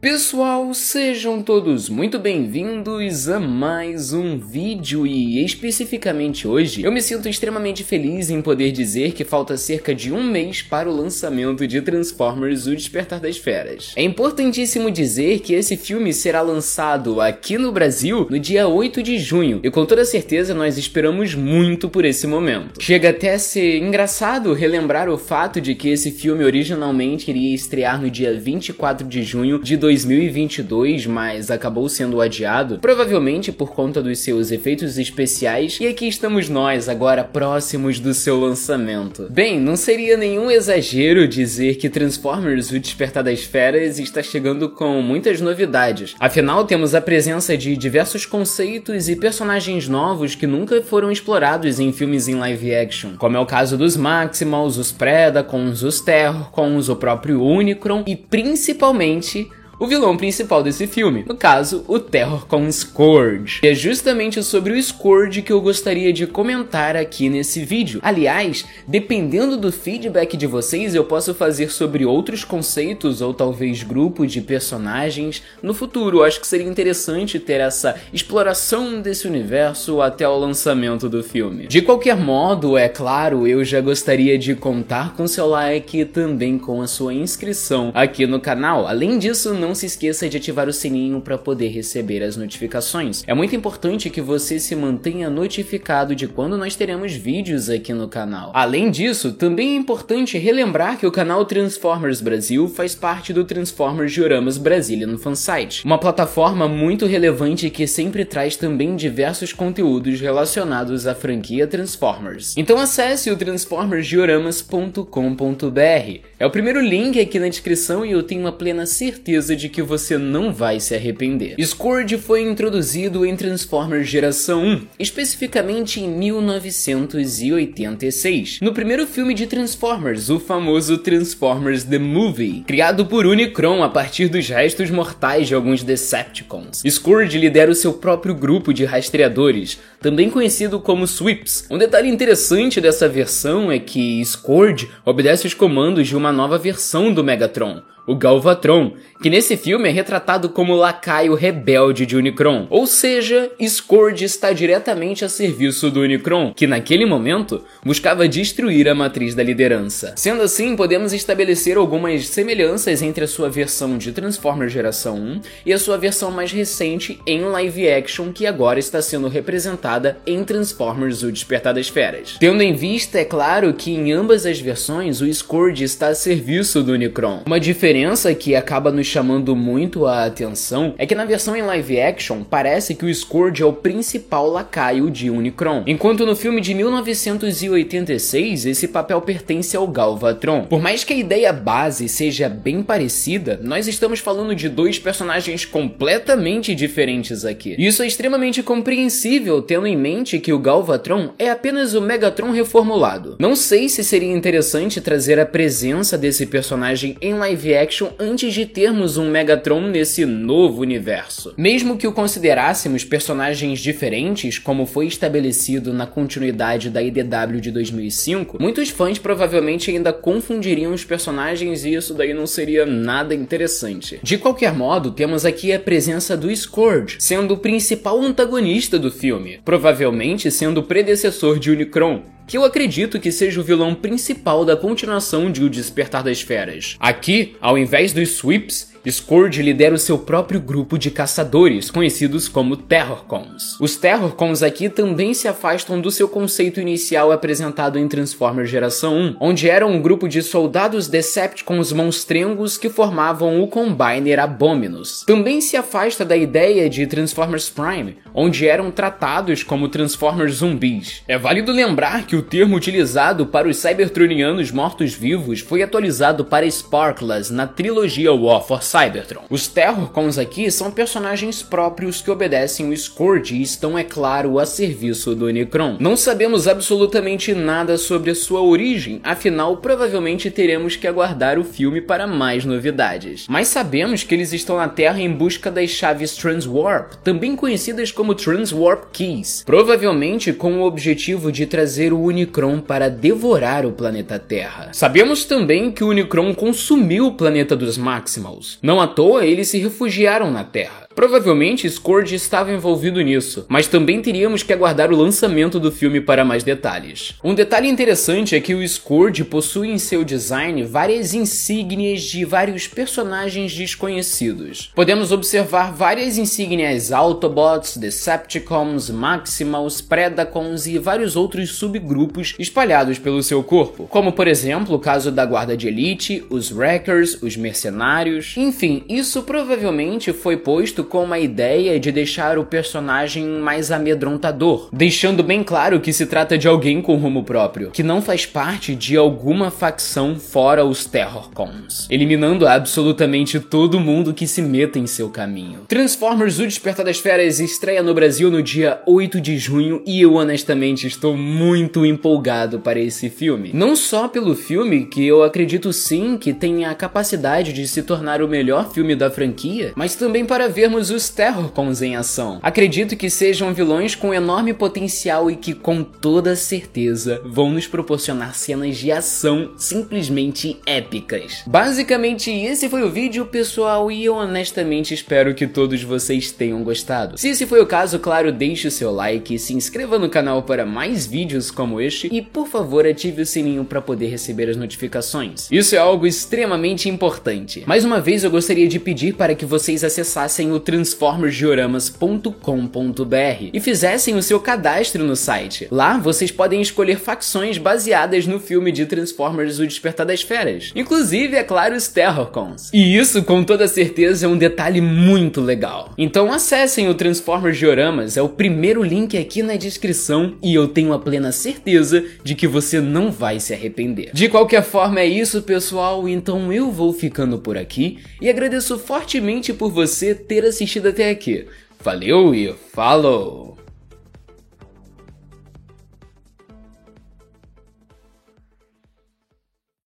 Pessoal, sejam todos muito bem-vindos a mais um vídeo e especificamente hoje eu me sinto extremamente feliz em poder dizer que falta cerca de um mês para o lançamento de Transformers O Despertar das Feras. É importantíssimo dizer que esse filme será lançado aqui no Brasil no dia 8 de junho e com toda certeza nós esperamos muito por esse momento. Chega até a ser engraçado relembrar o fato de que esse filme originalmente iria estrear no dia 24 de junho de 2022, mas acabou sendo adiado, provavelmente por conta dos seus efeitos especiais, e aqui estamos nós, agora próximos do seu lançamento. Bem, não seria nenhum exagero dizer que Transformers O Despertar das Feras está chegando com muitas novidades. Afinal, temos a presença de diversos conceitos e personagens novos que nunca foram explorados em filmes em live action, como é o caso dos Maximals, os Predacons, os Terrorcons, o próprio Unicron e principalmente o vilão principal desse filme, no caso, o Terror com Scourge. E é justamente sobre o Scourge que eu gostaria de comentar aqui nesse vídeo. Aliás, dependendo do feedback de vocês, eu posso fazer sobre outros conceitos ou talvez grupos de personagens no futuro. Eu acho que seria interessante ter essa exploração desse universo até o lançamento do filme. De qualquer modo, é claro, eu já gostaria de contar com seu like e também com a sua inscrição aqui no canal. Além disso, não não se esqueça de ativar o sininho para poder receber as notificações. É muito importante que você se mantenha notificado de quando nós teremos vídeos aqui no canal. Além disso, também é importante relembrar que o canal Transformers Brasil faz parte do Transformers Dioramas Brazilian Fansite, uma plataforma muito relevante que sempre traz também diversos conteúdos relacionados à franquia Transformers. Então acesse o transformersdioramas.com.br. É o primeiro link aqui na descrição e eu tenho uma plena certeza de que você não vai se arrepender. Scourge foi introduzido em Transformers Geração 1, especificamente em 1986, no primeiro filme de Transformers, o famoso Transformers The Movie, criado por Unicron a partir dos restos mortais de alguns Decepticons. Scourge lidera o seu próprio grupo de rastreadores, também conhecido como Sweeps. Um detalhe interessante dessa versão é que Scourge obedece os comandos de uma nova versão do Megatron, o Galvatron, que nesse filme é retratado como lacaio rebelde de Unicron, ou seja, Scourge está diretamente a serviço do Unicron, que naquele momento buscava destruir a matriz da liderança. Sendo assim, podemos estabelecer algumas semelhanças entre a sua versão de Transformers Geração 1 e a sua versão mais recente em live action que agora está sendo representada em Transformers O Despertar das Feras. Tendo em vista, é claro, que em ambas as versões o Scourge está a serviço do Unicron. Uma diferença diferença que acaba nos chamando muito a atenção é que na versão em live action parece que o Scourge é o principal lacaio de Unicron, enquanto no filme de 1986 esse papel pertence ao Galvatron. Por mais que a ideia base seja bem parecida, nós estamos falando de dois personagens completamente diferentes aqui. Isso é extremamente compreensível tendo em mente que o Galvatron é apenas o Megatron reformulado. Não sei se seria interessante trazer a presença desse personagem em live action action antes de termos um Megatron nesse novo universo. Mesmo que o considerássemos personagens diferentes, como foi estabelecido na continuidade da IDW de 2005, muitos fãs provavelmente ainda confundiriam os personagens e isso daí não seria nada interessante. De qualquer modo, temos aqui a presença do Scourge, sendo o principal antagonista do filme, provavelmente sendo o predecessor de Unicron, que eu acredito que seja o vilão principal da continuação de O Despertar das Feras. Aqui, ao invés dos Sweeps, Scourge lidera o seu próprio grupo de caçadores, conhecidos como Terrorcons. Os Terrorcons aqui também se afastam do seu conceito inicial apresentado em Transformers Geração 1, onde eram um grupo de soldados Decepticons monstrengos que formavam o Combiner Abominus. Também se afasta da ideia de Transformers Prime, onde eram tratados como Transformers zumbis. É válido lembrar que o termo utilizado para os Cybertronianos mortos-vivos foi atualizado para Sparklers na trilogia War for Cybertron. Os Terrorcons aqui são personagens próprios que obedecem o Scourge e estão, é claro, a serviço do Unicron. Não sabemos absolutamente nada sobre a sua origem, afinal, provavelmente teremos que aguardar o filme para mais novidades. Mas sabemos que eles estão na Terra em busca das chaves Transwarp, também conhecidas como Transwarp Keys, provavelmente com o objetivo de trazer o Unicron para devorar o planeta Terra. Sabemos também que o Unicron consumiu o planeta dos Maximals, Não à toa eles se refugiaram na Terra. Provavelmente Scourge estava envolvido nisso, mas também teríamos que aguardar o lançamento do filme para mais detalhes. Um detalhe interessante é que o Scourge possui em seu design várias insígnias de vários personagens desconhecidos. Podemos observar várias insígnias Autobots, Decepticons, Maximals, Predacons e vários outros subgrupos espalhados pelo seu corpo, como por exemplo o caso da Guarda de Elite, os Wreckers, os Mercenários, enfim, isso provavelmente foi posto com uma ideia de deixar o personagem mais amedrontador, deixando bem claro que se trata de alguém com rumo próprio, que não faz parte de alguma facção fora os Terrorcons, eliminando absolutamente todo mundo que se meta em seu caminho. Transformers O Despertar das Feras estreia no Brasil no dia 8 de junho e eu honestamente estou muito empolgado para esse filme. Não só pelo filme, que eu acredito sim que tem a capacidade de se tornar o melhor filme da franquia, mas também para vermos os Terrorcons em ação. Acredito que sejam vilões com enorme potencial e que com toda certeza vão nos proporcionar cenas de ação simplesmente épicas. Basicamente esse foi o vídeo pessoal e eu honestamente espero que todos vocês tenham gostado. Se esse foi o caso, claro, deixe o seu like, se inscreva no canal para mais vídeos como este e por favor ative o sininho para poder receber as notificações. Isso é algo extremamente importante. Mais uma vez eu gostaria de pedir para que vocês acessassem o transformersdioramas.com.br e fizessem o seu cadastro no site. Lá vocês podem escolher facções baseadas no filme de Transformers O Despertar das Feras, inclusive, é claro, os Terrorcons. E isso, com toda certeza, é um detalhe muito legal. Então acessem o Transformers Dioramas, é o primeiro link aqui na descrição e eu tenho a plena certeza de que você não vai se arrepender. De qualquer forma é isso, pessoal, então eu vou ficando por aqui e agradeço fortemente por você ter assistido até aqui. Valeu e falou!